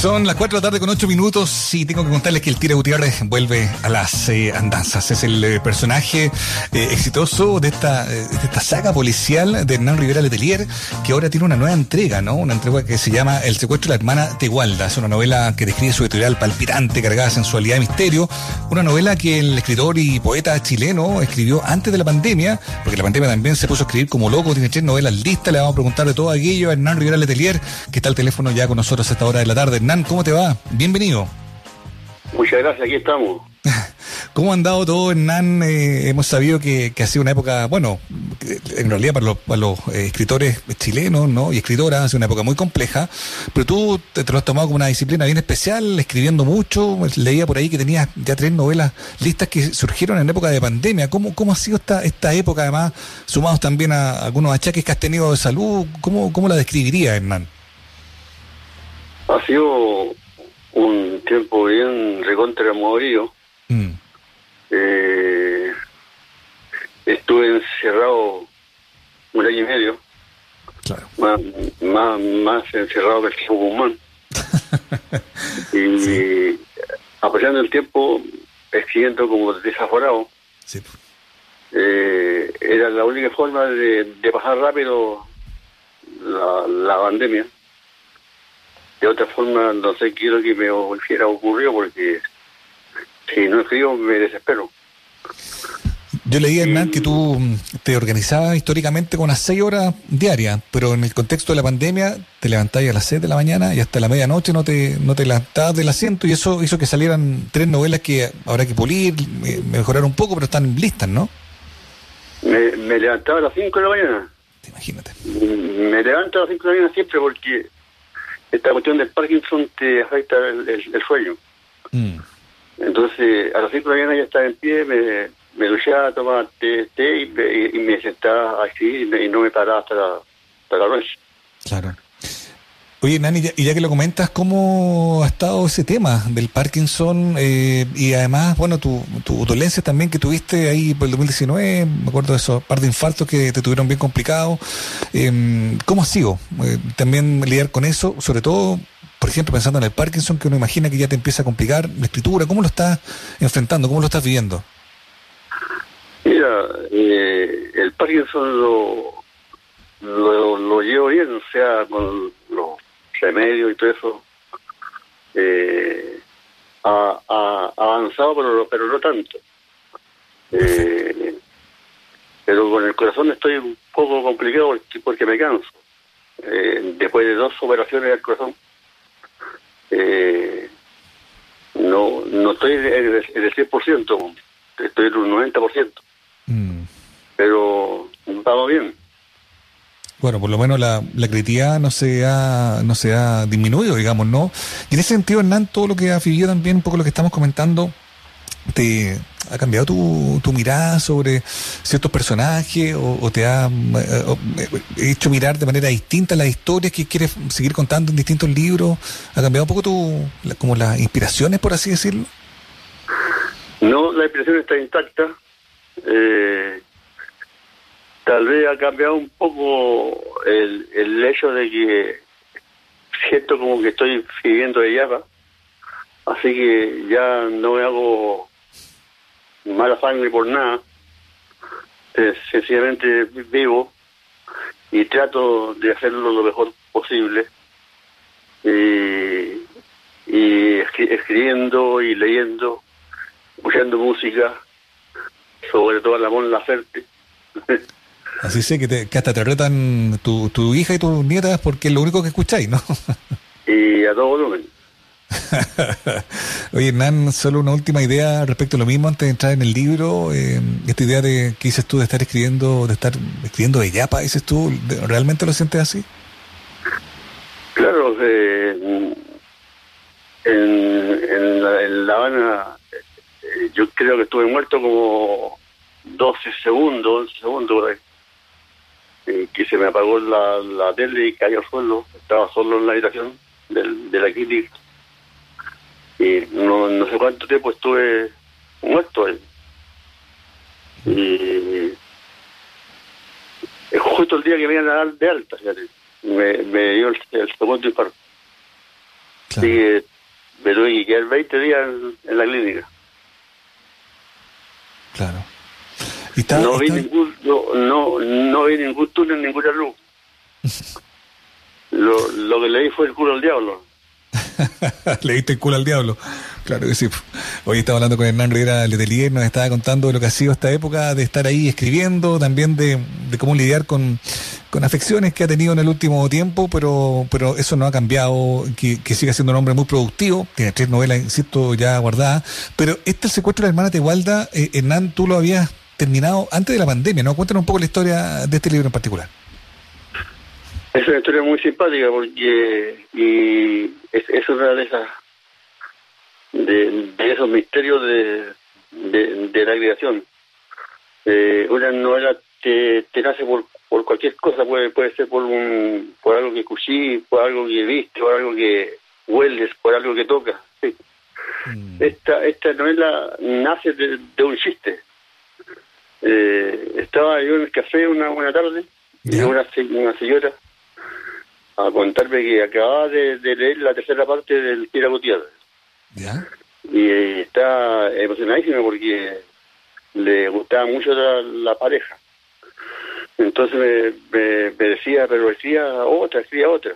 Son las 4 de la tarde con 8 minutos y tengo que contarles que el Tira Gutiérrez vuelve a las eh, andanzas. Es el eh, personaje eh, exitoso de esta, de esta saga policial de Hernán Rivera Letelier, que ahora tiene una nueva entrega, ¿no? Una entrega que se llama El secuestro de la hermana Tegualda. Es una novela que describe su editorial palpitante, cargada de sensualidad y misterio. Una novela que el escritor y poeta chileno escribió antes de la pandemia, porque la pandemia también se puso a escribir como loco, tiene tres novelas listas. Le vamos a preguntar de todo aquello a Hernán Rivera Letelier, que está al teléfono ya con nosotros a esta hora de la tarde. ¿Cómo te va? Bienvenido. Muchas gracias, aquí estamos. ¿Cómo ha andado todo, Hernán? Eh, hemos sabido que, ha sido una época, bueno, en realidad para los, eh, escritores chilenos ¿no? y escritoras ha sido una época muy compleja, pero tú te, lo has tomado como una disciplina bien especial, escribiendo mucho. Leía por ahí que tenías ya tres novelas listas que surgieron en época de pandemia. ¿Cómo, cómo ha sido esta, esta época, además, sumados también a algunos achaques que has tenido de salud? ¿Cómo, cómo la describiría, Hernán? Ha sido un tiempo bien recontra movido. Mm. Eh, estuve encerrado un año y medio. Claro. Más, más, encerrado que el tiempo humano. y apreciando el tiempo, escribiendo como desaforado. Sí. Eh, era la única forma de, pasar rápido la, la pandemia de otra forma no sé qué lo que me hubiera ocurrido porque si no escribo me desespero. Yo leí, Hernán, que tú mm, te organizabas históricamente con unas seis horas diarias, pero en el contexto de la pandemia te levantabas a las seis de la mañana y hasta la medianoche no te, no te levantabas del asiento y eso hizo que salieran tres novelas que habrá que pulir, mejorar un poco, pero están listas, ¿no? Me, me levantaba a las cinco de la mañana. Imagínate. Me levanto a las cinco de la mañana siempre porque esta cuestión del Parkinson te afecta el, sueño. Mm. Entonces, a las 5 de la mañana ya estaba en pie, me, me duchaba, tomaba té, té y, me sentaba así y, no me paraba hasta la, hasta la noche. Claro. Oye, Nani, y ya que lo comentas, ¿cómo ha estado ese tema del Parkinson? Eh, y además, bueno, tu, tu dolencia también que tuviste ahí por el 2019, me acuerdo de esos par de infartos que te tuvieron bien complicados. Eh, ¿Cómo ha sido eh, también lidiar con eso? Sobre todo, por ejemplo, pensando en el Parkinson, que uno imagina que ya te empieza a complicar la escritura. ¿Cómo lo estás enfrentando? ¿Cómo lo estás viviendo? Mira, eh, el Parkinson lo, lo, lo llevo bien, o sea, con los remedio y todo eso, eh, ha, avanzado, pero, pero no tanto. Eh, pero con el corazón estoy un poco complicado porque, me canso. Eh, después de dos operaciones del corazón, no no estoy en el, 100%, estoy en un 90%. Mm. Pero vamos bien. Bueno, por lo menos la, la creatividad no se ha, no se ha disminuido, digamos, ¿no? Y en ese sentido, Hernán, todo lo que ha vivido también, un poco lo que estamos comentando, te ha cambiado tu, tu mirada sobre ciertos personajes o, te ha eh, hecho mirar de manera distinta las historias que quieres seguir contando en distintos libros? ¿Ha cambiado un poco tu, como las inspiraciones, por así decirlo? No, la inspiración está intacta. Eh, tal vez ha cambiado un poco el, el hecho de que siento como que estoy viviendo de Yapa, así que ya no me hago mala sangre por nada, sencillamente vivo y trato de hacerlo lo mejor posible. Y, y escribiendo y leyendo, escuchando música, sobre todo la Mon Laferte. Así sé que, te, que hasta te retan tu, tu hija y tus nietas porque es lo único que escucháis, ¿no? y a todo volumen. Oye, Hernán, solo una última idea respecto a lo mismo antes de entrar en el libro. Eh, esta idea de que dices tú de estar escribiendo, de estar escribiendo de Yapa, dices tú, ¿realmente lo sientes así? Claro, eh, en, en, la, en La Habana eh, yo creo que estuve muerto como 12 segundos, 11 segundos por ahí. Que se me apagó la, la tele y cayó al suelo. Estaba solo en la habitación del, de la clínica. Y no, no sé cuánto tiempo estuve muerto ahí. Y justo el día que me iban a dar de alta, me, me dio el, segundo infarto. Así que me tuve que quedar 20 días en, la clínica. Claro. No, vi ningún, no, no, no vi ningún túnel, ninguna luz. lo, lo que leí fue el culo al diablo. Le diste el culo al diablo. Claro que sí. Hoy estaba hablando con Hernán Rivera Letelier, nos estaba contando lo que ha sido esta época de estar ahí escribiendo, también de, cómo lidiar con, afecciones que ha tenido en el último tiempo, pero, pero eso no ha cambiado, que, sigue siendo un hombre muy productivo, tiene tres novelas, insisto, ya guardadas, pero este el secuestro de la hermana Tehualda, eh, Hernán, tú lo habías terminado antes de la pandemia, ¿no? Cuéntanos un poco la historia de este libro en particular. Es una historia muy simpática porque y es, una de esas de, esos misterios de, de, la creación. Eh, una novela te, te nace por, por cualquier cosa, puede, puede ser por un por algo que escuché, por algo que viste, por algo que hueles, por algo que toca. Mm. Esta, esta novela nace de, un chiste. Eh, estaba yo en el café una buena tarde y una, una señora a contarme que acababa de, leer la tercera parte del Tira Gutiérrez. ¿Ya? Y eh, está emocionadísimo porque le gustaba mucho la, pareja. Entonces me, decía, pero decía otra, decía otra.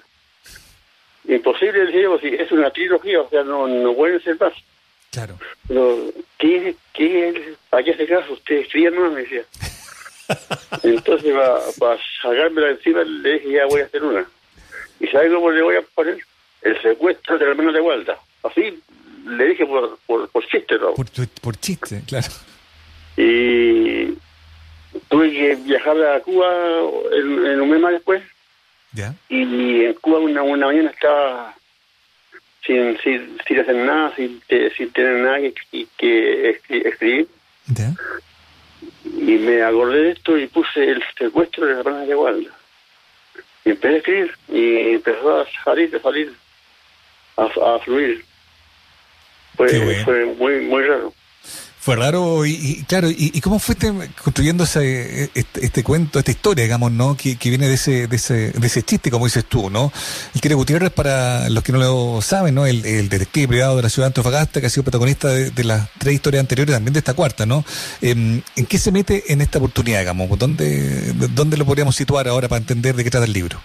Imposible, decía yo, si es una trilogía, o sea, no, no pueden ser más. Claro. Pero, ¿qué, qué, ¿Para qué hace caso? Usted escribe más, me decía. Entonces, para, para sacármela encima, le dije, ya voy a hacer una. ¿Y sabe cómo le voy a poner? El secuestro de la hermana de Gualda. Así le dije por, por, por chiste, ¿no? Por, por chiste, claro. Y tuve que viajar a Cuba en, un mes más después. ¿Ya? Y en Cuba una, una mañana estaba sin, sin, sin hacer nada, sin, sin tener nada que, que escribir. Y me acordé de esto y puse el secuestro de la hermana de Gualda. Y empecé a escribir y empezó a salir, a salir, a, fluir. Fue, fue muy, muy raro. Fue raro y, claro, y, cómo fuiste construyendo ese, este, este, cuento, esta historia, digamos, ¿no? Que, viene de ese, de ese, de ese chiste, como dices tú, ¿no? El Quiere Gutiérrez, para los que no lo saben, ¿no? El, detective privado de la ciudad de Antofagasta, que ha sido protagonista de, las tres historias anteriores, también de esta cuarta, ¿no? Em, ¿En qué se mete en esta oportunidad, digamos? ¿Dónde, ¿Dónde lo podríamos situar ahora para entender de qué trata el libro?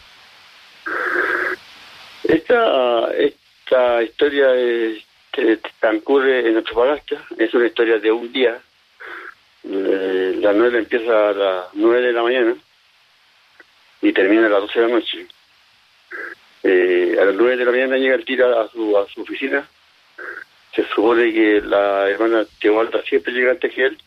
Esta, esta historia es que transcurre en Antofagasta. Es una historia de un día. Eh, la nueve empieza a las nueve de la mañana y termina a las doce de la noche. Eh, a las nueve de la mañana llega el tira a su, a su oficina. Se supone que la hermana Teobalda siempre llega antes que él.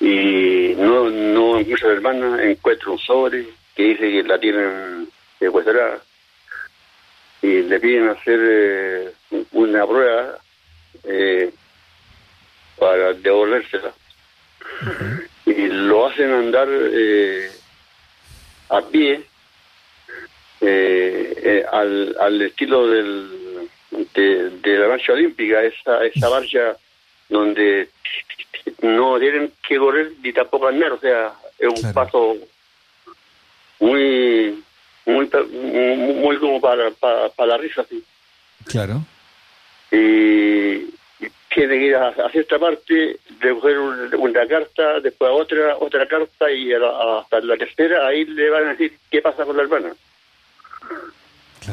Y no, no encuentra la hermana, encuentra un sobre que dice que la tienen secuestrada y le piden hacer eh, una prueba eh, para devolvérsela. Y lo hacen andar eh, a pie al, al estilo del, de, la marcha olímpica, esa, esa marcha donde no tienen que correr ni tampoco andar, o sea, es un paso muy muy muy como para, para, la risa, sí. Claro. Y, tiene que ir a, cierta parte, recoger una carta, después a otra, otra carta y hasta la tercera, ahí le van a decir qué pasa con la hermana.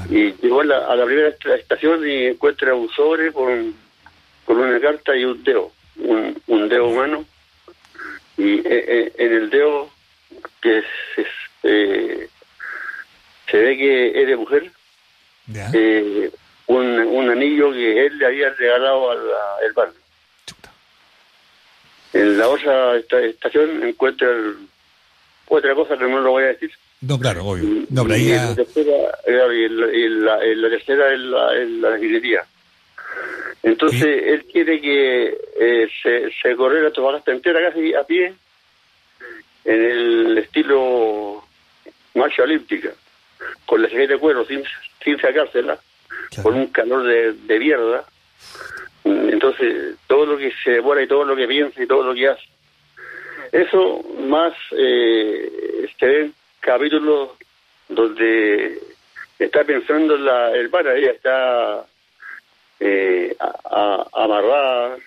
Y llegó a la, primera estación y encuentra un sobre con, con una carta y un dedo, un, un dedo humano. Y eh, eh, en el dedo, que es, eh, se ve que es de mujer. Eh, un, un, anillo que él le había regalado al hermano. En la otra estación encuentra otra cosa que no lo voy a decir. No, claro, obvio. No, pero ahí la tercera, la, tercera es la, la Entonces, él quiere que eh, se, se corre la Tobagasta entera casi a pie en el estilo marcha olímpica con la chaqueta de cuero sin, sin sacársela, con un calor de, de mierda. Entonces, todo lo que se demora y todo lo que piensa y todo lo que hace. Eso más eh, se ven capítulos donde está pensando en la, el bar, ella está eh, amarrada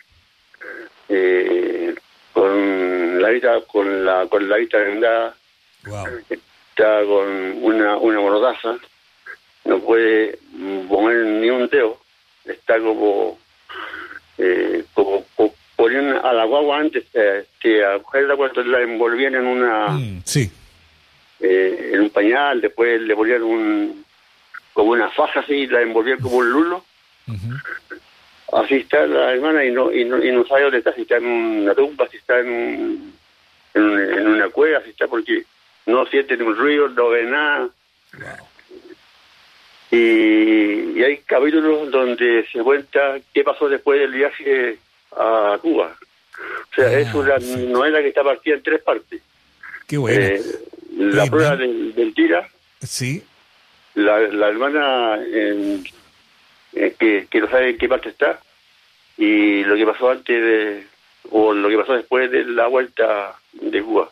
eh, con la vista con la con la vista vendada está con una una mordaza no puede poner ni un dedo está como eh, como, ponían a la guagua antes eh, que a cuando la envolvían en una mm, sí. eh, en un pañal después le ponían un como una faja así la envolvían como un lulo. Así está la hermana y no y no, y no sabe dónde está si está en una tumba si está en, en, una cueva si está porque no siente ningún ruido no ve nada y, hay capítulos donde se cuenta qué pasó después del viaje a Cuba. O sea, es ah, una novela que está partida en tres partes. Qué bueno. Eh, la prueba del, tira. Sí. La, la hermana eh, que, que no sabe en qué parte está. Y lo que pasó antes de, o lo que pasó después de la vuelta de Cuba.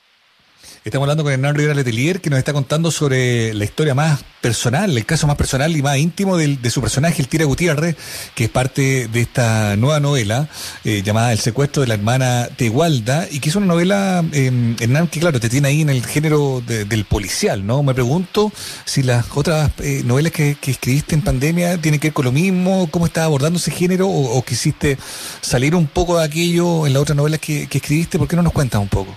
Estamos hablando con Hernán Rivera Letelier, que nos está contando sobre la historia más personal, el caso más personal y más íntimo de, su personaje, el Tira Gutiérrez, que es parte de esta nueva novela eh, llamada El secuestro de la hermana Tegualda, y que es una novela, eh, Hernán, que claro, te tiene ahí en el género del policial, ¿no? Me pregunto si las otras eh, novelas que, escribiste en pandemia tienen que ver con lo mismo, cómo estás abordando ese género, o, quisiste salir un poco de aquello en las otras novelas que, que escribiste, ¿por qué no nos cuentas un poco?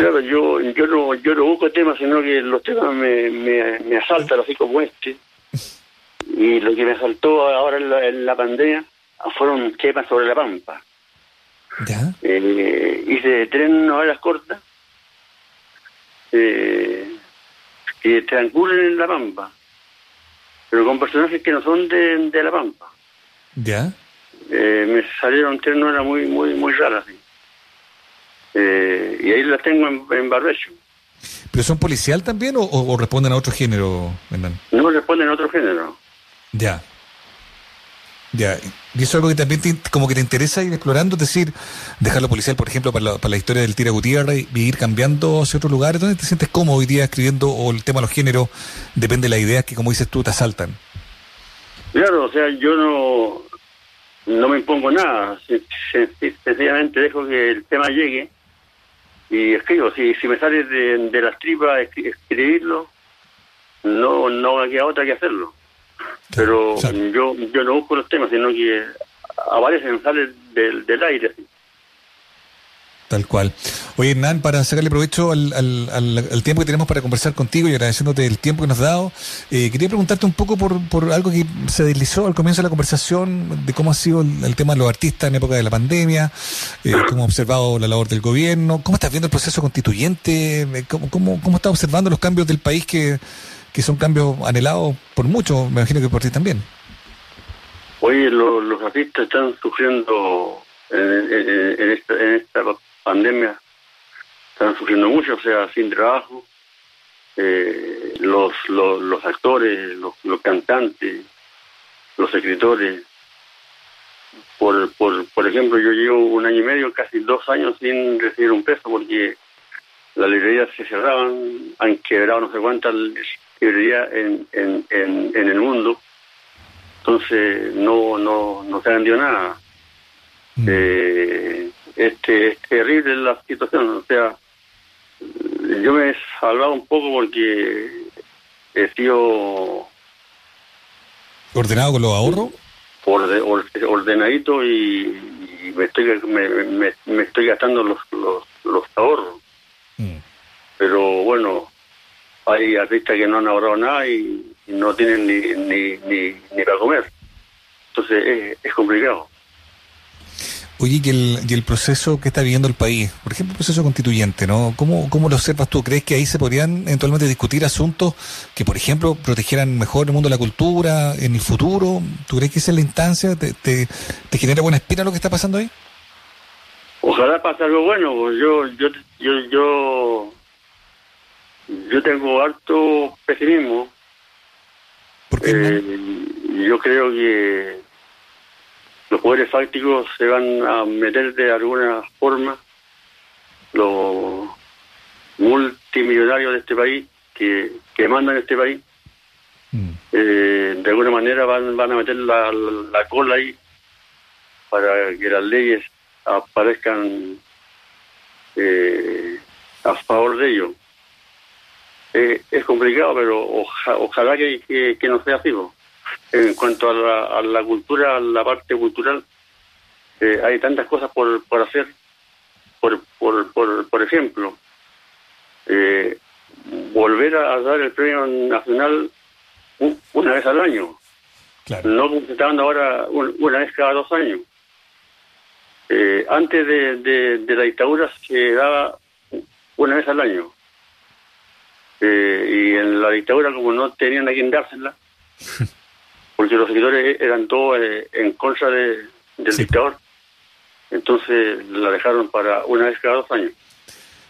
Claro, yo yo no yo no busco temas, sino que los temas me, me, asaltan, así como este. Y lo que me asaltó ahora en la, pandemia fueron temas sobre la pampa. ¿Ya? Eh, hice tres novelas cortas eh, que transcurren en la pampa, pero con personajes que no son de, de la pampa. ¿Ya? Eh, me salieron tres novelas muy muy muy raras. ¿sí? Eh, y ahí las tengo en, en Barbecho. ¿Pero son policial también o, responden a otro género, No responden a otro género. Ya. Ya. ¿Y eso es algo que también como que te interesa ir explorando? Es decir, dejarlo policial, por ejemplo, para la, para la historia del Tira Gutiérrez y ir cambiando hacia otros lugares. ¿Dónde te sientes cómodo hoy día escribiendo o el tema de los géneros depende de las ideas que, como dices tú, te asaltan? Claro, o sea, yo no, no me impongo nada. Sencillamente dejo que el tema llegue y escribo. Si, si me sale de, las tripas escribirlo, no no queda otra que hacerlo. Pero yo yo no busco los temas, sino que aparecen, salen del, del aire. Tal cual. Oye, Hernán, para sacarle provecho al, al, tiempo que tenemos para conversar contigo y agradeciéndote el tiempo que nos has dado, eh, quería preguntarte un poco por, por algo que se deslizó al comienzo de la conversación, de cómo ha sido el, tema de los artistas en época de la pandemia, eh, cómo ha observado la labor del gobierno, cómo estás viendo el proceso constituyente, eh, cómo, cómo, cómo estás observando los cambios del país que, que son cambios anhelados por muchos, me imagino que por ti también. Oye, los artistas están sufriendo en, esta, en esta pandemia están sufriendo mucho, o sea, sin trabajo. Eh, los, los, actores, los, los, cantantes, los escritores. Por, por, por ejemplo, yo llevo un año y medio, casi dos años sin recibir un peso porque las librerías se cerraban, han quebrado no sé cuántas librerías en, en, en, en el mundo. Entonces no, no, no se vendió nada. Mm. Eh, este, es terrible la situación. O sea, yo me he salvado un poco porque he sido... ¿Ordenado con los ahorros? ordenadito y, me, estoy, me, estoy gastando los, los, ahorros. Mm. Pero bueno, hay artistas que no han ahorrado nada y, no tienen ni, ni, ni, ni para comer. Entonces es complicado. Oye, y el, y el proceso que está viviendo el país, por ejemplo, el proceso constituyente, ¿no? ¿Cómo, ¿Cómo lo observas tú? ¿Crees que ahí se podrían eventualmente discutir asuntos que, por ejemplo, protegieran mejor el mundo de la cultura en el futuro? ¿Tú crees que esa es la instancia? ¿Te, te, genera buena espina lo que está pasando ahí? Ojalá pase algo bueno. Pues yo, yo, yo, yo, yo tengo harto pesimismo. ¿Por qué? Eh, yo creo que los poderes fácticos se van a meter de alguna forma los multimillonarios de este país que, que mandan este país Mm. Eh, de alguna manera van, van a meter la, la, cola ahí para que las leyes aparezcan eh, a favor de ellos. Eh, es complicado, pero ojalá que, que, no sea así. En cuanto a la, a la cultura, a la parte cultural, hay tantas cosas por, por hacer. Por, por, por, por ejemplo, volver a dar el premio nacional una vez al año. No como se está dando ahora una vez cada dos años. Eh, antes de, la dictadura se daba una vez al año. Eh, y en la dictadura, como no tenían a quien dársela, porque los seguidores eran todos eh, en contra de, del dictador, entonces la dejaron para una vez cada dos años.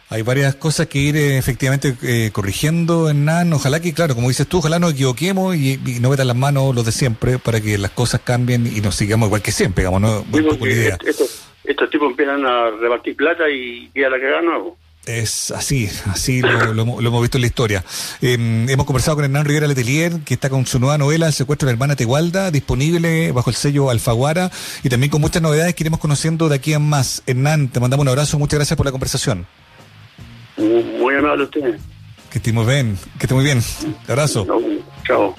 Hay varias cosas que ir eh, efectivamente eh, corrigiendo en NAN. Ojalá que, claro, como dices tú, ojalá nos equivoquemos y, no metan las manos los de siempre para que las cosas cambien y nos sigamos igual que siempre, digamos, ¿no? idea. Estos, tipos empiezan a repartir plata y, y a la que nuevo. Es así, así lo, hemos visto en la historia. Em, hemos conversado con Hernán Rivera Letelier, que está con su nueva novela El secuestro de la hermana Tegualda, disponible bajo el sello Alfaguara, y también con muchas novedades que iremos conociendo de aquí a más. Hernán, te mandamos un abrazo, muchas gracias por la conversación. Muy amable usted. Que esté muy bien, que esté muy bien. Abrazo. chao.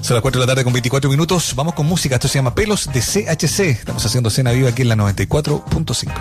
Son las 4 de la tarde con 24 minutos. Vamos con música. Esto se llama Pelos de CHC. Estamos haciendo cena viva aquí en la 94.5.